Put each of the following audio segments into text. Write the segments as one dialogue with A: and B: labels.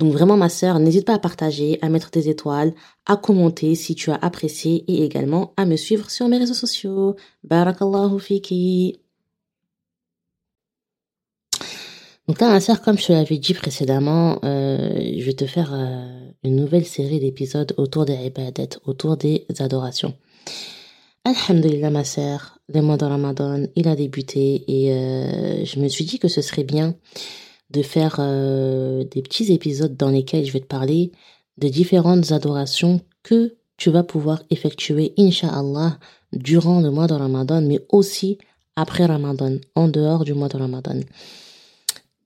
A: Donc vraiment ma sœur, n'hésite pas à partager, à mettre des étoiles, à commenter si tu as apprécié et également à me suivre sur mes réseaux sociaux. Barakallahu fiki. Donc là ma sœur, comme je te l'avais dit précédemment, euh, je vais te faire euh, une nouvelle série d'épisodes autour des ibadat, autour des adorations. Alhamdulillah ma sœur, le mois de Ramadan, il a débuté et euh, je me suis dit que ce serait bien de faire euh, des petits épisodes dans lesquels je vais te parler de différentes adorations que tu vas pouvoir effectuer, inshallah, durant le mois de Ramadan, mais aussi après Ramadan, en dehors du mois de Ramadan.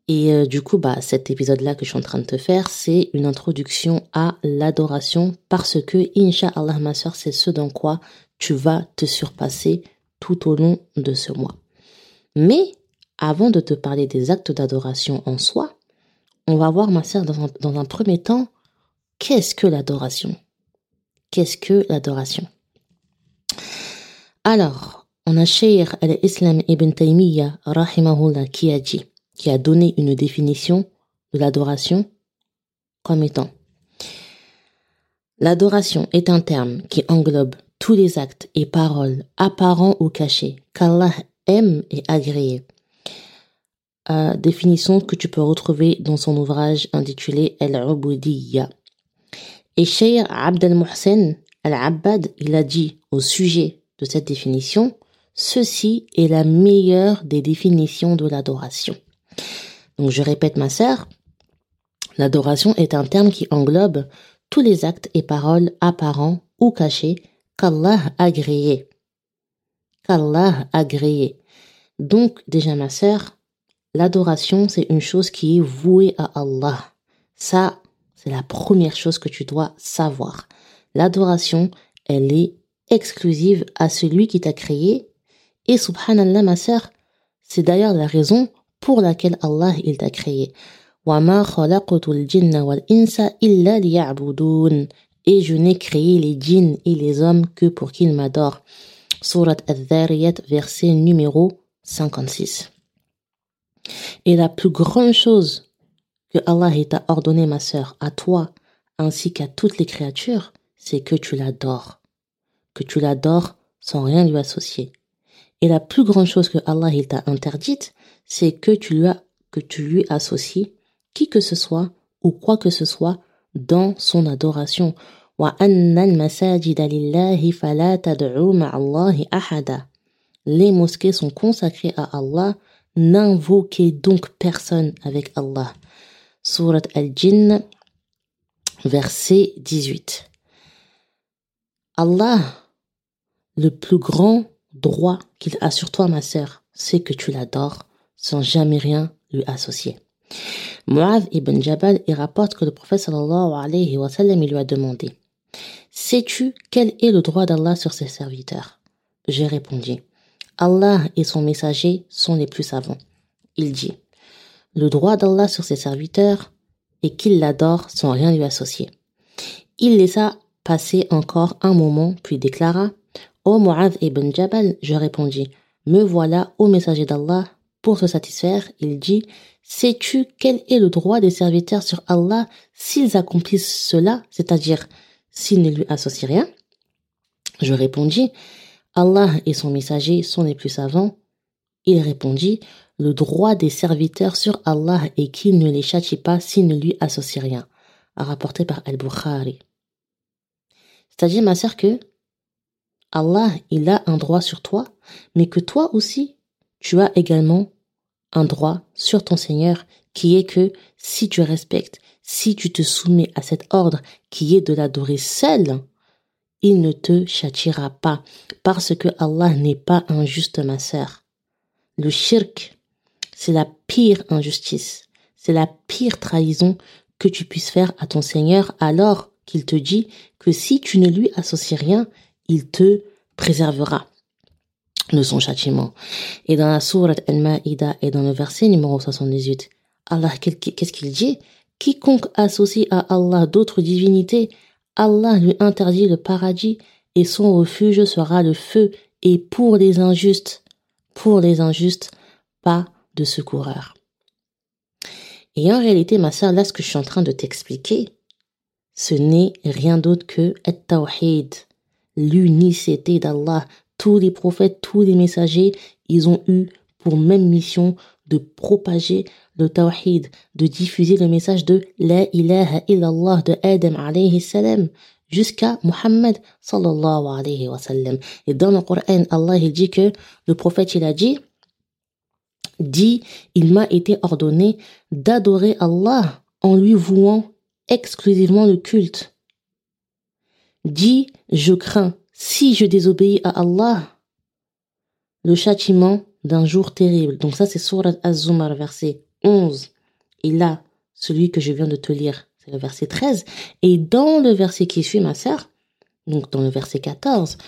A: Et euh, du coup, bah, cet épisode-là que je suis en train de te faire, c'est une introduction à l'adoration parce que, inshallah, ma soeur, c'est ce dans quoi tu vas te surpasser tout au long de ce mois. Mais avant de te parler des actes d'adoration en soi, on va voir, ma sœur, dans un, premier temps, qu'est-ce que l'adoration? Qu'est-ce que l'adoration? Alors, on a Shaykh al-Islam ibn Taymiyyah, rahimahullah, qui a qui a donné une définition de l'adoration comme étant. L'adoration est un terme qui englobe tous les actes et paroles apparents ou cachés qu'Allah aime et agrée définition que tu peux retrouver dans son ouvrage intitulé Al-Ubudiyya. Et Cheikh Abd al-Muhsin al-Abbad, il a dit au sujet de cette définition, ceci est la meilleure des définitions de l'adoration. Donc je répète ma sœur, l'adoration est un terme qui englobe tous les actes et paroles apparents ou cachés qu'Allah a agréés. Qu'Allah a. Donc déjà ma sœur, L'adoration, c'est une chose qui est vouée à Allah. Ça, c'est la première chose que tu dois savoir. L'adoration, elle est exclusive à celui qui t'a créé. Et subhanallah, ma sœur, c'est d'ailleurs la raison pour laquelle Allah, il t'a créé. Et je n'ai créé les djinns et les hommes que pour qu'ils m'adorent. Surat al-Dhariyat, verset numéro 56. Et la plus grande chose que Allah t'a ordonné, ma sœur, à toi ainsi qu'à toutes les créatures, c'est que tu l'adores. Que tu l'adores sans rien lui associer. Et la plus grande chose que Allah t'a interdite, c'est que tu lui que tu lui associes qui que ce soit ou quoi que ce soit dans son adoration. Les mosquées sont consacrées à Allah N'invoquez donc personne avec Allah. Surat Al-Jinn, verset 18. Allah, le plus grand droit qu'il a sur toi, ma sœur, c'est que tu l'adores sans jamais rien lui associer. Mu'adh ibn Jabal il rapporte que le prophète sallallahu alayhi wa sallam lui a demandé Sais-tu quel est le droit d'Allah sur ses serviteurs? J'ai répondu Allah et son messager sont les plus savants. Il dit, le droit d'Allah sur ses serviteurs est qu'ils l'adorent sans rien lui associer. Il laissa passer encore un moment, puis déclara, Ô Mu'adh ibn Jabal, je répondis, me voilà au messager d'Allah. Pour se satisfaire, il dit, sais-tu quel est le droit des serviteurs sur Allah s'ils accomplissent cela, c'est-à-dire s'ils ne lui associent rien? Je répondis, Allah et son messager sont les plus savants. Il répondit, le droit des serviteurs sur Allah est qu'il ne les châtie pas s'ils ne lui associent rien, rapporté par Al-Bukhari. C'est-à-dire, ma sœur, que Allah, il a un droit sur toi, mais que toi aussi, tu as également un droit sur ton Seigneur, qui est que si tu respectes, si tu te soumets à cet ordre qui est de l'adorer seul, il ne te châtiera pas, parce que Allah n'est pas injuste, ma sœur. Le shirk, c'est la pire injustice, c'est la pire trahison que tu puisses faire à ton Seigneur alors qu'il te dit que si tu ne lui associes rien, il te préservera de son châtiment. Et dans la sourate Al-Ma'ida et dans le verset numéro 78, Allah, qu'est-ce qu'il dit? Quiconque associe à Allah d'autres divinités, Allah lui interdit le paradis et son refuge sera le feu. Et pour les injustes, pour les injustes, pas de secoureur. Et en réalité, ma sœur, là, ce que je suis en train de t'expliquer, ce n'est rien d'autre que At-Tawhid, l'unicité d'Allah. Tous les prophètes, tous les messagers, ils ont eu pour même mission de propager le tawhid, de diffuser le message de La ilaha illallah de Adam alayhi salam jusqu'à Muhammad sallallahu alayhi wa sallam. Et dans le Coran, Allah il dit que le prophète il a dit dit il m'a été ordonné d'adorer Allah en lui vouant exclusivement le culte. Dit je crains si je désobéis à Allah le châtiment d'un jour terrible. Donc ça c'est Surat Az-Zumar verset 11. Et là, celui que je viens de te lire, c'est le verset 13. Et dans le verset qui suit, ma sœur, donc dans le verset 14,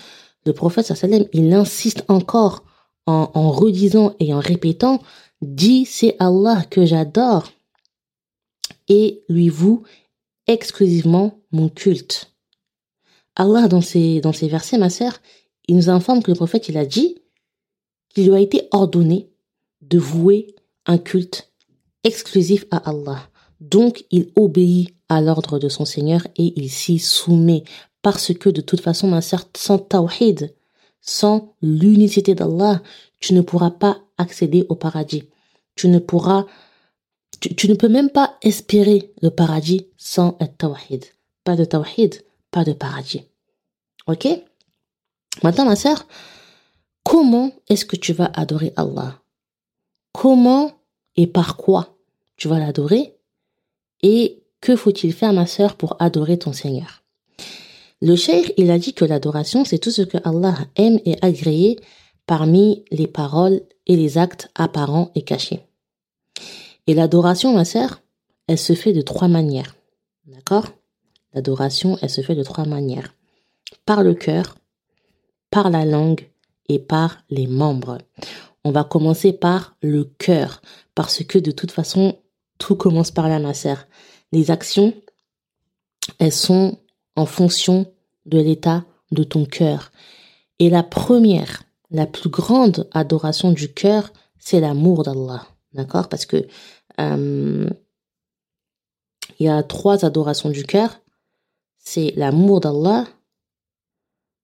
A: le prophète sallam, il insiste encore en, redisant et en répétant, dis c'est Allah que j'adore et lui voue exclusivement mon culte. Allah, dans ces, dans ces versets, ma sœur, il nous informe que le prophète, il a dit qu'il lui a été ordonné de vouer un culte exclusif à Allah. Donc, il obéit à l'ordre de son Seigneur et il s'y soumet. Parce que de toute façon, ma sœur, sans tawhid, sans l'unicité d'Allah, tu ne pourras pas accéder au paradis. Tu ne pourras, tu, ne peux même pas espérer le paradis sans être tawhid. Pas de tawhid, pas de paradis. Ok? Maintenant, ma sœur, comment est-ce que tu vas adorer Allah? Comment et par quoi tu vas l'adorer Et que faut-il faire, ma sœur, pour adorer ton Seigneur? Le cheikh, il a dit que l'adoration, c'est tout ce que Allah aime et agréé parmi les paroles et les actes apparents et cachés. Et l'adoration, ma sœur, elle se fait de trois manières. D'accord? L'adoration, elle se fait de trois manières. Par le cœur, par la langue et par les membres. On va commencer par le cœur, parce que de toute façon, tout commence par là, ma sœur. Les actions, elles sont en fonction de l'état de ton cœur. Et la première, la plus grande adoration du cœur, c'est l'amour d'Allah. D'accord? Parce que euh, il y a trois adorations du cœur. C'est l'amour d'Allah,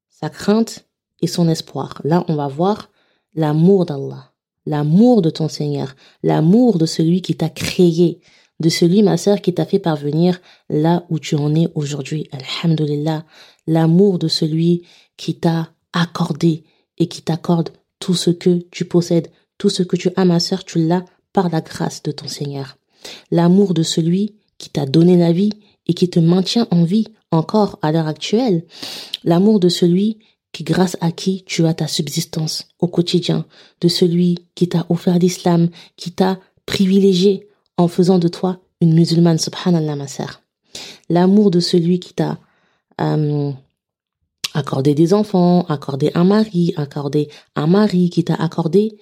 A: sa crainte et son espoir. Là, on va voir l'amour d'Allah l'amour de ton Seigneur, l'amour de celui qui t'a créé, de celui, ma sœur, qui t'a fait parvenir là où tu en es aujourd'hui. Alhamdulillah, l'amour de celui qui t'a accordé et qui t'accorde tout ce que tu possèdes, tout ce que tu as, ma sœur, tu l'as par la grâce de ton Seigneur. L'amour de celui qui t'a donné la vie et qui te maintient en vie encore à l'heure actuelle. L'amour de celui qui grâce à qui tu as ta subsistance au quotidien, de celui qui t'a offert l'islam, qui t'a privilégié en faisant de toi une musulmane, subhanallah ma sœur. L'amour de celui qui t'a euh, accordé des enfants, accordé un mari, accordé un mari, qui t'a accordé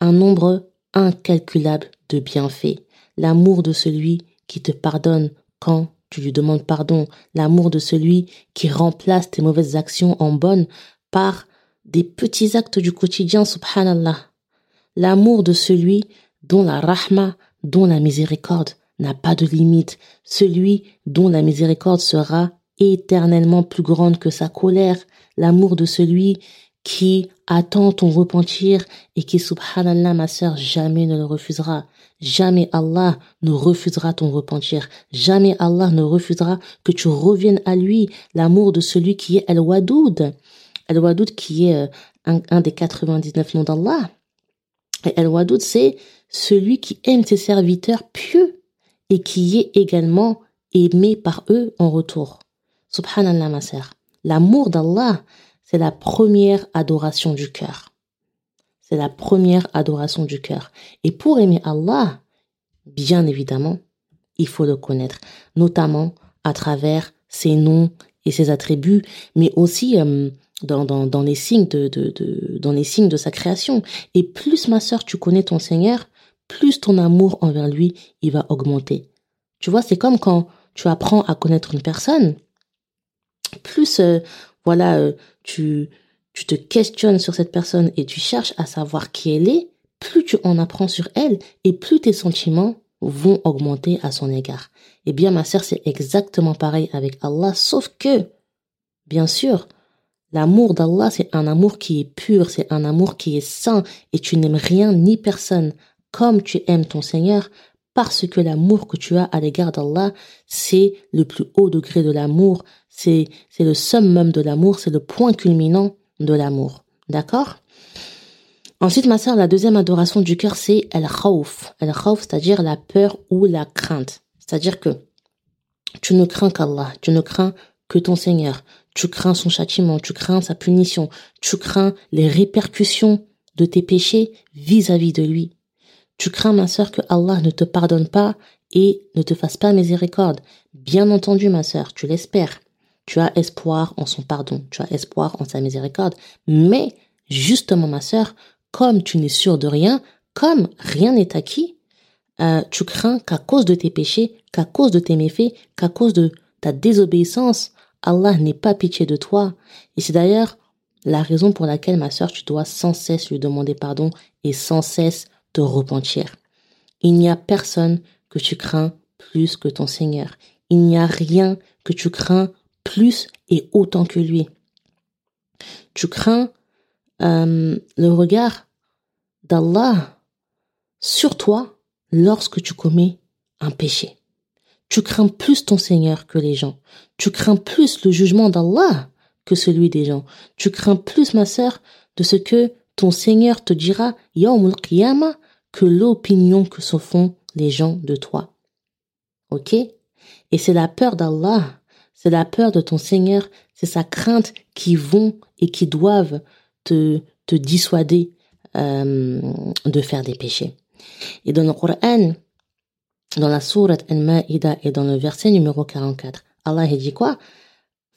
A: un nombre incalculable de bienfaits. L'amour de celui qui te pardonne quand tu lui demandes pardon, l'amour de celui qui remplace tes mauvaises actions en bonnes par des petits actes du quotidien, subhanallah. L'amour de celui dont la rahma, dont la miséricorde n'a pas de limite, celui dont la miséricorde sera éternellement plus grande que sa colère, l'amour de celui qui attend ton repentir et qui, subhanallah, ma sœur, jamais ne le refusera. Jamais Allah ne refusera ton repentir. Jamais Allah ne refusera que tu reviennes à lui. L'amour de celui qui est Al-Wadoud. Al-Wadoud qui est euh, un, un des 99 noms d'Allah. Et Al-Wadoud, c'est celui qui aime ses serviteurs pieux et qui est également aimé par eux en retour. Subhanallah, ma sœur. L'amour d'Allah, c'est la première adoration du cœur. C'est la première adoration du cœur. Et pour aimer Allah, bien évidemment, il faut le connaître, notamment à travers ses noms et ses attributs, mais aussi euh, dans, dans, dans, les signes de, de, dans les signes de sa création. Et plus, ma sœur, tu connais ton Seigneur, plus ton amour envers lui, il va augmenter. Tu vois, c'est comme quand tu apprends à connaître une personne, plus, euh, voilà, euh, tu, tu te questionnes sur cette personne et tu cherches à savoir qui elle est, plus tu en apprends sur elle et plus tes sentiments vont augmenter à son égard. Eh bien, ma sœur, c'est exactement pareil avec Allah, sauf que, bien sûr, l'amour d'Allah, c'est un amour qui est pur, c'est un amour qui est saint, et tu n'aimes rien ni personne comme tu aimes ton Seigneur, parce que l'amour que tu as à l'égard d'Allah, c'est le plus haut degré de l'amour, c'est, le summum de l'amour, c'est le point culminant de l'amour. D'accord? Ensuite, ma sœur, la deuxième adoration du cœur, c'est el khawf. El khawf, c'est-à-dire la peur ou la crainte. C'est-à-dire que tu ne crains qu'Allah, tu ne crains que ton Seigneur, tu crains son châtiment, tu crains sa punition, tu crains les répercussions de tes péchés vis-à-vis de lui. Tu crains, ma sœur, que Allah ne te pardonne pas et ne te fasse pas miséricorde. Bien entendu, ma sœur, tu l'espères. Tu as espoir en son pardon, tu as espoir en sa miséricorde. Mais, justement, ma sœur, comme tu n'es sûr de rien, comme rien n'est acquis, euh, tu crains qu'à cause de tes péchés, qu'à cause de tes méfaits, qu'à cause de ta désobéissance, Allah n'ait pas pitié de toi. Et c'est d'ailleurs la raison pour laquelle, ma sœur, tu dois sans cesse lui demander pardon et sans cesse te repentir. Il n'y a personne que tu crains plus que ton Seigneur. Il n'y a rien que tu crains plus et autant que lui. Tu crains euh, le regard d'Allah sur toi lorsque tu commets un péché. Tu crains plus ton Seigneur que les gens. Tu crains plus le jugement d'Allah que celui des gens. Tu crains plus, ma sœur, de ce que ton Seigneur te dira Qiyamah que l'opinion que se font les gens de toi. Ok? Et c'est la peur d'Allah, c'est la peur de ton Seigneur, c'est sa crainte qui vont et qui doivent te, te dissuader euh, de faire des péchés. Et dans le Coran, dans la sourate Al-Ma'ida et dans le verset numéro 44, Allah dit quoi?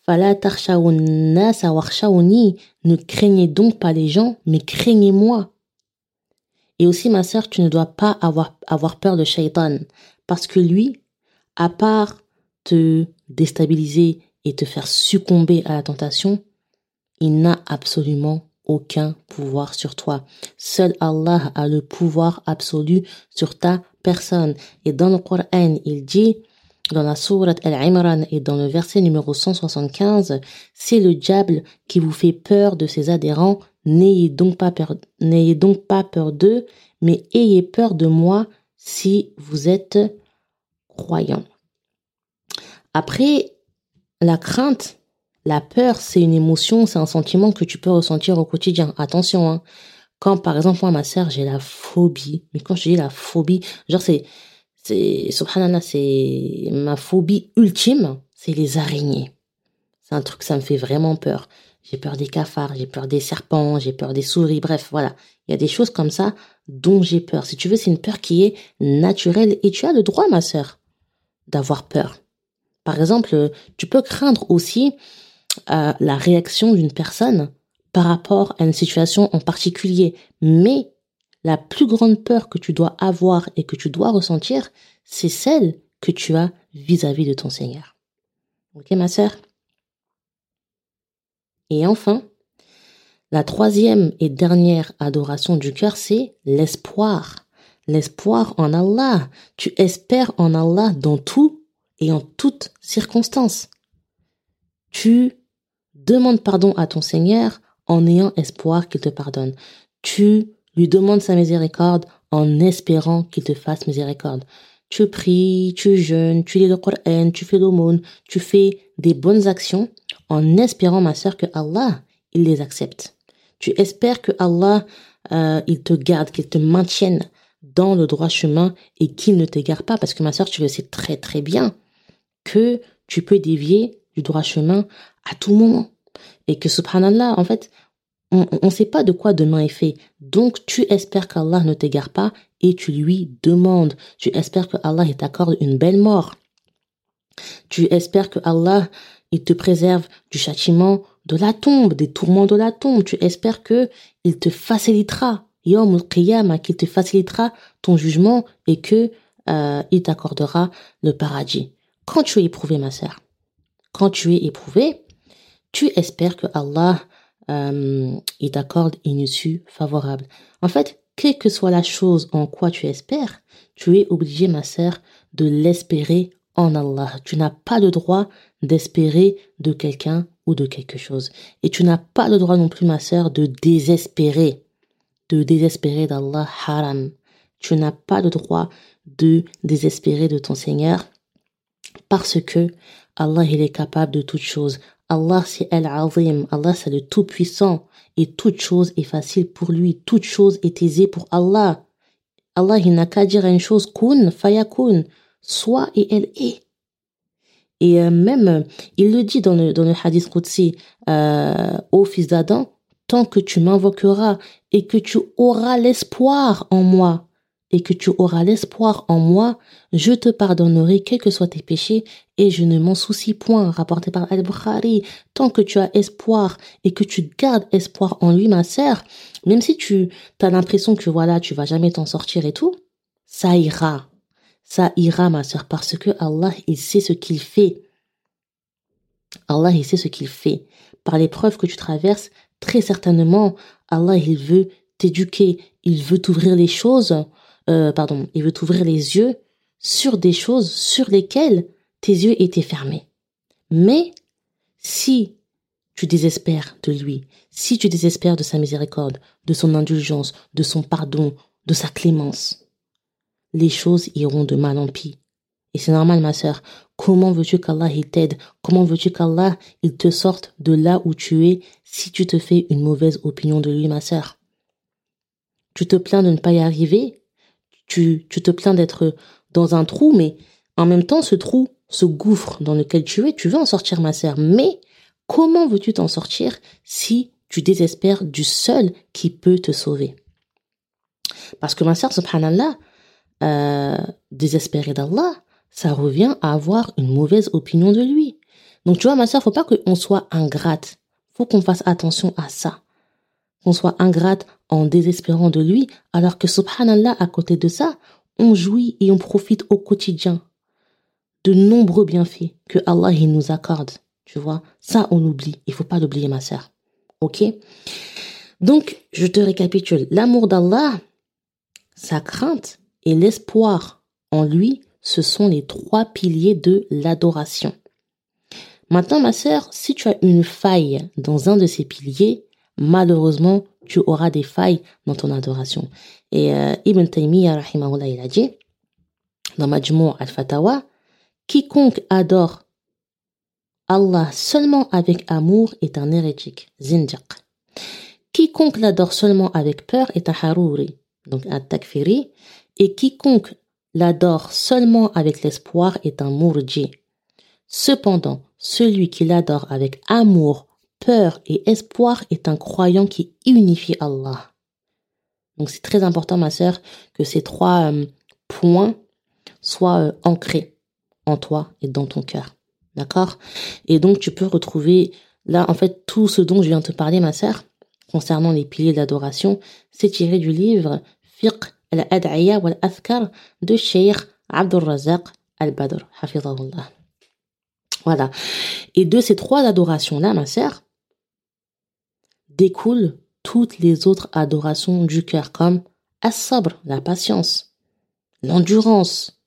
A: Ne craignez donc pas les gens, mais craignez-moi. Et aussi, ma sœur, tu ne dois pas avoir, avoir peur de Shaitan, parce que lui, à part te déstabiliser et te faire succomber à la tentation, il n'a absolument aucun pouvoir sur toi. Seul Allah a le pouvoir absolu sur ta personne. Et dans le Coran, il dit, dans la sourate Al-Imran et dans le verset numéro 175, c'est le diable qui vous fait peur de ses adhérents. N'ayez donc pas peur, n'ayez donc pas peur d'eux, mais ayez peur de moi si vous êtes croyant. Après, la crainte, la peur, c'est une émotion, c'est un sentiment que tu peux ressentir au quotidien. Attention, hein. Quand, par exemple, moi, ma sœur, j'ai la phobie. Mais quand je dis la phobie, genre, c'est, c'est, subhanallah, c'est ma phobie ultime, c'est les araignées. C'est un truc, ça me fait vraiment peur. J'ai peur des cafards, j'ai peur des serpents, j'ai peur des souris, bref, voilà. Il y a des choses comme ça dont j'ai peur. Si tu veux, c'est une peur qui est naturelle et tu as le droit, ma sœur, d'avoir peur. Par exemple, tu peux craindre aussi euh, la réaction d'une personne par rapport à une situation en particulier. Mais la plus grande peur que tu dois avoir et que tu dois ressentir, c'est celle que tu as vis-à-vis de ton Seigneur. Ok, ma sœur? Et enfin, la troisième et dernière adoration du cœur, c'est l'espoir. L'espoir en Allah. Tu espères en Allah dans tout et en toutes circonstances. Tu demandes pardon à ton Seigneur en ayant espoir qu'il te pardonne. Tu lui demandes sa miséricorde en espérant qu'il te fasse miséricorde. Tu pries, tu jeûnes, tu lis le Coran, tu fais l'aumône, tu fais des bonnes actions en espérant, ma sœur, que Allah, il les accepte. Tu espères que Allah, euh, il te garde, qu'il te maintienne dans le droit chemin et qu'il ne t'égare pas parce que ma sœur, tu le sais très très bien que tu peux dévier du droit chemin à tout moment. Et que subhanallah, en fait, on ne sait pas de quoi demain est fait. Donc, tu espères qu'Allah ne t'égare pas et tu lui demandes. Tu espères que Allah t'accorde une belle mort. Tu espères que Allah il te préserve du châtiment de la tombe, des tourments de la tombe. Tu espères que il te facilitera, Yom qu'il te facilitera ton jugement et que euh, il t'accordera le paradis. Quand tu es éprouvé, ma sœur, quand tu es éprouvé, tu espères que Allah euh, il t'accorde une issue favorable. En fait, quelle que soit la chose en quoi tu espères, tu es obligé, ma sœur, de l'espérer en Allah. Tu n'as pas le droit d'espérer de quelqu'un ou de quelque chose. Et tu n'as pas le droit non plus, ma sœur, de désespérer. De désespérer d'Allah haram. Tu n'as pas le droit de désespérer de ton Seigneur parce que Allah, il est capable de toutes choses. Allah, c'est Al-Azim. Allah, c'est le Tout-Puissant. Et toute chose est facile pour lui. Toute chose est aisée pour Allah. Allah, il n'a qu'à dire une chose, kun, fayakun. Soit et elle est. Et euh, même, il le dit dans le, dans le hadith Qudsi, euh, ô fils d'Adam, tant que tu m'invoqueras et que tu auras l'espoir en moi, et que tu auras l'espoir en moi, je te pardonnerai quels que soient tes péchés et je ne m'en soucie point, rapporté par Al-Bukhari. Tant que tu as espoir et que tu gardes espoir en lui, ma sœur, même si tu as l'impression que voilà, tu vas jamais t'en sortir et tout, ça ira. Ça ira, ma sœur, parce que Allah, il sait ce qu'il fait. Allah, il sait ce qu'il fait. Par l'épreuve que tu traverses, très certainement, Allah, il veut t'éduquer, il veut t'ouvrir les choses euh, pardon, il veut t'ouvrir les yeux sur des choses sur lesquelles tes yeux étaient fermés. Mais si tu désespères de lui, si tu désespères de sa miséricorde, de son indulgence, de son pardon, de sa clémence, les choses iront de mal en pis. Et c'est normal, ma sœur. Comment veux-tu qu'Allah t'aide? Comment veux-tu qu'Allah il te sorte de là où tu es si tu te fais une mauvaise opinion de lui, ma sœur? Tu te plains de ne pas y arriver? Tu, tu te plains d'être dans un trou, mais en même temps, ce trou, ce gouffre dans lequel tu es, tu veux en sortir, ma sœur. Mais comment veux-tu t'en sortir si tu désespères du seul qui peut te sauver? Parce que ma sœur, subhanallah, euh, désespérer d'Allah, ça revient à avoir une mauvaise opinion de lui. Donc tu vois, ma sœur, faut pas qu'on soit ingrate. Faut qu'on fasse attention à ça qu'on soit ingrate en désespérant de lui, alors que subhanallah, à côté de ça, on jouit et on profite au quotidien de nombreux bienfaits que Allah il nous accorde. Tu vois, ça on oublie. Il faut pas l'oublier, ma sœur. Ok? Donc, je te récapitule. L'amour d'Allah, sa crainte et l'espoir en lui, ce sont les trois piliers de l'adoration. Maintenant, ma sœur, si tu as une faille dans un de ces piliers, malheureusement, tu auras des failles dans ton adoration. Et euh, Ibn Taymiyyah, rahimahullah, il a dit, dans Majmou al-Fatawa, quiconque adore Allah seulement avec amour est un hérétique, zindiq. Quiconque l'adore seulement avec peur est un harouri, donc un takfiri. Et quiconque l'adore seulement avec l'espoir est un mourji. Cependant, celui qui l'adore avec amour, peur et espoir est un croyant qui unifie Allah. Donc c'est très important, ma sœur, que ces trois euh, points soient euh, ancrés en toi et dans ton cœur. D'accord? Et donc tu peux retrouver là, en fait, tout ce dont je viens de te parler, ma sœur, concernant les piliers d'adoration, c'est tiré du livre Fiqh al-Badr, hafizahullah. Voilà. Et de ces trois adorations-là, ma sœur, découlent toutes les autres adorations du cœur comme as-sabr, la patience, l'endurance,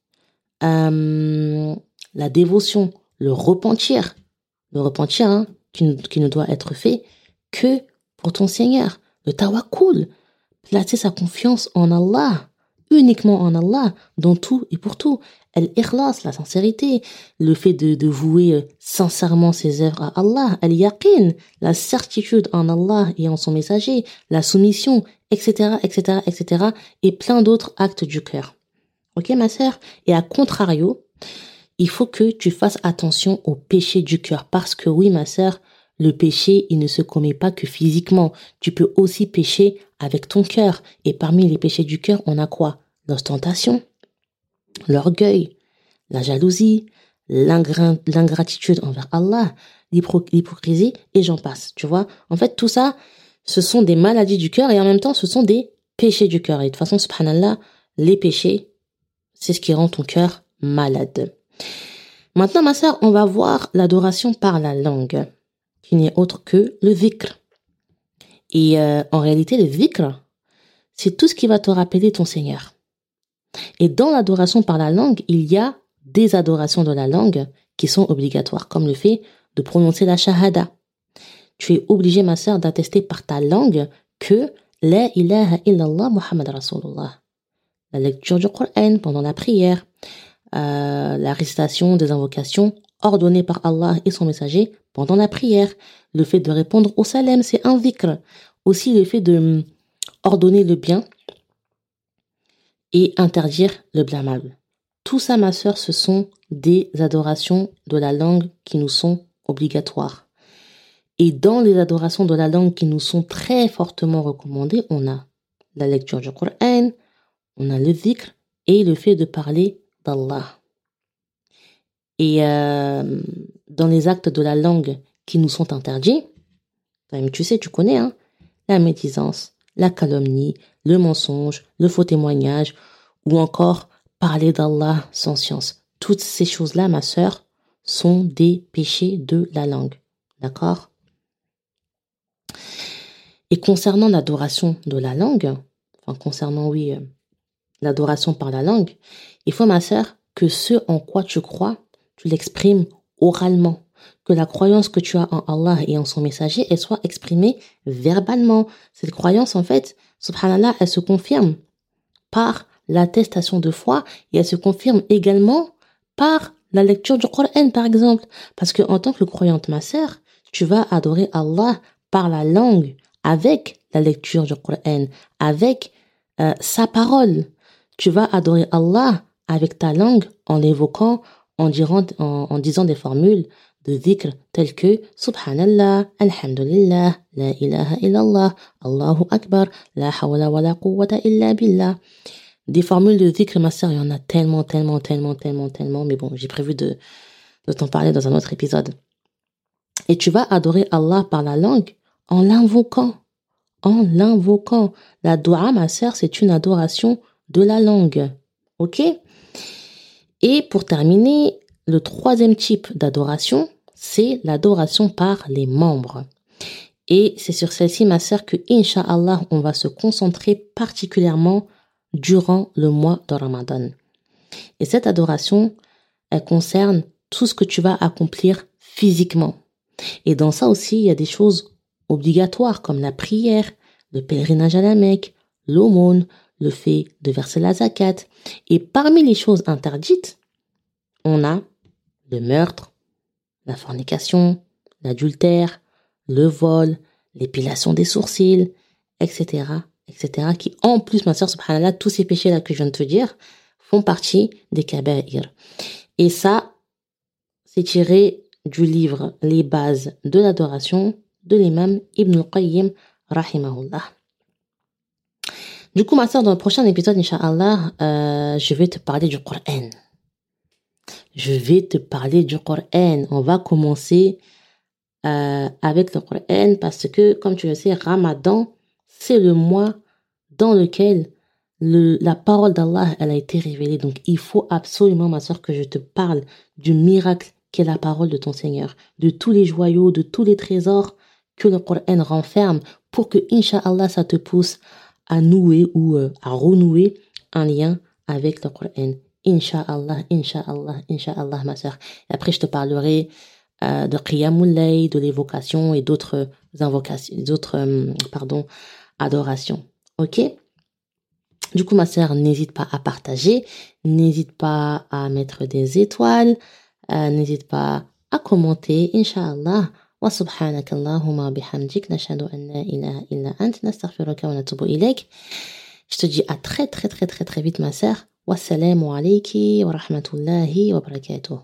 A: euh, la dévotion, le repentir, le repentir hein, qui, qui, ne doit être fait que pour ton Seigneur, le tawakkul, placer sa confiance en Allah, uniquement en Allah, dans tout et pour tout. Al-ikhlas, la sincérité, le fait de, vouer euh, sincèrement ses œuvres à Allah, al-yaqin, la certitude en Allah et en son messager, la soumission, etc., etc., etc., et plein d'autres actes du cœur. Ok, ma sœur? Et à contrario, il faut que tu fasses attention au péché du cœur, parce que oui, ma sœur, le péché, il ne se commet pas que physiquement. Tu peux aussi pécher avec ton cœur. Et parmi les péchés du cœur, on a quoi? L'ostentation, l'orgueil, la jalousie, l'ingratitude envers Allah, l'hypocrisie, et j'en passe. Tu vois? En fait, tout ça, ce sont des maladies du cœur et en même temps, ce sont des péchés du cœur. Et de toute façon, subhanallah, les péchés, c'est ce qui rend ton cœur malade. Maintenant, ma sœur, on va voir l'adoration par la langue, qui n'est autre que le vikr. Et euh, en réalité, le vikr, c'est tout ce qui va te rappeler ton Seigneur. Et dans l'adoration par la langue, il y a des adorations de la langue qui sont obligatoires, comme le fait de prononcer la shahada. Tu es obligé, ma sœur, d'attester par ta langue que la ilaha illallah Muhammad Rasulullah. La lecture du Coran pendant la prière, euh, la récitation des invocations ordonnées par Allah et son messager pendant la prière, le fait de répondre au salam, c'est un vikr. Aussi le fait de hum, ordonner le bien et interdire le blâmable. Tout ça, ma sœur, ce sont des adorations de la langue qui nous sont obligatoires. Et dans les adorations de la langue qui nous sont très fortement recommandées, on a la lecture du Coran, on a le vikr et le fait de parler d'Allah. Et euh, dans les actes de la langue qui nous sont interdits, tu sais, tu connais, hein, la médisance, la calomnie, le mensonge, le faux témoignage, ou encore parler d'Allah sans science. Toutes ces choses-là, ma sœur, sont des péchés de la langue. D'accord? Et concernant l'adoration de la langue, enfin concernant, oui, euh, l'adoration par la langue, il faut, ma sœur, que ce en quoi tu crois, tu l'exprimes oralement. Que la croyance que tu as en Allah et en son messager, elle soit exprimée verbalement. Cette croyance, en fait, subhanallah, elle se confirme par l'attestation de foi et elle se confirme également par la lecture du Coran, par exemple. Parce que en tant que croyante, ma sœur, tu vas adorer Allah par la langue, avec la lecture du Coran, avec euh, sa parole. Tu vas adorer Allah avec ta langue en l'évoquant, en, en, disant des formules de dhikr telles que Subhanallah, Alhamdulillah, La ilaha illallah, Allahu Akbar, La hawla wa la quwwata illa billah. Des formules de dhikr, ma sœur, il y en a tellement, tellement, tellement, tellement, tellement, mais bon, j'ai prévu de, de t'en parler dans un autre épisode. Et tu vas adorer Allah par la langue en l'invoquant. En l'invoquant. La dua, ma sœur, c'est une adoration de la langue. Ok? Et pour terminer, le troisième type d'adoration, c'est l'adoration par les membres. Et c'est sur celle-ci, ma sœur, que, Inch'Allah, on va se concentrer particulièrement durant le mois de Ramadan. Et cette adoration, elle concerne tout ce que tu vas accomplir physiquement. Et dans ça aussi, il y a des choses obligatoires comme la prière, le pèlerinage à la Mecque, l'aumône, le fait de verser la zakat. Et parmi les choses interdites, on a le meurtre, la fornication, l'adultère, le vol, l'épilation des sourcils, etc., etc., qui en plus, ma soeur, subhanallah, tous ces péchés-là que je viens de te dire, font partie des kaba'ir. Et ça, c'est tiré du livre Les bases de l'adoration de l'imam Ibn al-Qayyim, rahimahullah. Du coup, ma soeur, dans le prochain épisode, Inch'Allah, euh, je vais te parler du Coran. Je vais te parler du Coran. On va commencer euh, avec le Coran parce que, comme tu le sais, Ramadan, c'est le mois dans lequel le, la parole d'Allah, elle a été révélée. Donc, il faut absolument, ma soeur, que je te parle du miracle qu'est la parole de ton Seigneur, de tous les joyaux, de tous les trésors que le Coran renferme pour que, Inch'Allah, ça te pousse à nouer ou euh, à renouer un lien avec le Coran. Inch'Allah, Inch'Allah, Inch'Allah, ma soeur. Et après, je te parlerai euh, de Qiyamul de l'évocation et d'autres invocations, d'autres, euh, pardon, adorations. Ok? Du coup, ma sœur, n'hésite pas à partager, n'hésite pas à mettre des étoiles, n'hésite pas à commenter, Inch'Allah. وسبحانك اللهم وبحمدك نشهد أن لا إله إلا أنت نستغفرك ونتوب إليك Je te dis à très très très très très vite ma sœur. Wassalamu alayki wa rahmatullahi wa barakatuh.